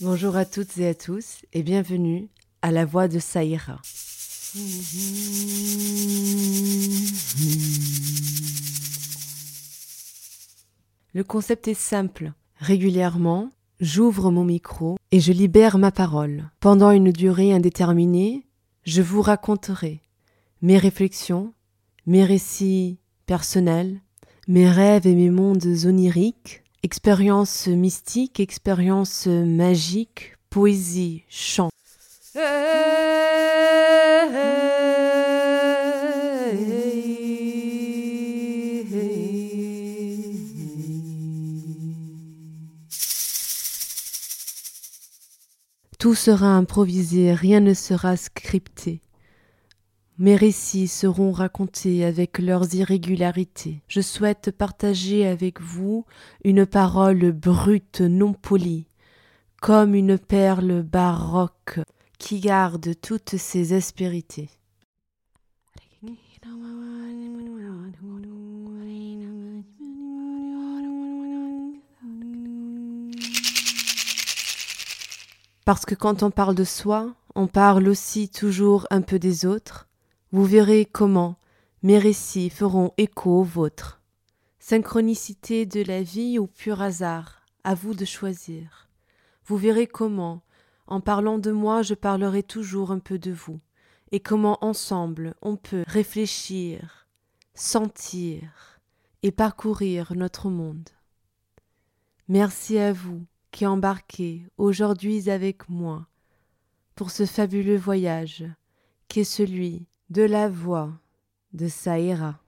Bonjour à toutes et à tous et bienvenue à la voix de Saïra. Le concept est simple. Régulièrement, j'ouvre mon micro et je libère ma parole. Pendant une durée indéterminée, je vous raconterai mes réflexions, mes récits personnels, mes rêves et mes mondes oniriques, expériences mystiques, expériences magiques, poésie, chant. Tout sera improvisé, rien ne sera scripté. Mes récits seront racontés avec leurs irrégularités. Je souhaite partager avec vous une parole brute, non polie, comme une perle baroque qui garde toutes ses aspérités. Parce que quand on parle de soi, on parle aussi toujours un peu des autres. Vous verrez comment mes récits feront écho aux vôtres. Synchronicité de la vie ou pur hasard, à vous de choisir. Vous verrez comment, en parlant de moi, je parlerai toujours un peu de vous, et comment ensemble on peut réfléchir, sentir et parcourir notre monde. Merci à vous qui embarquez aujourd'hui avec moi pour ce fabuleux voyage qui est celui de la voix de Saïra.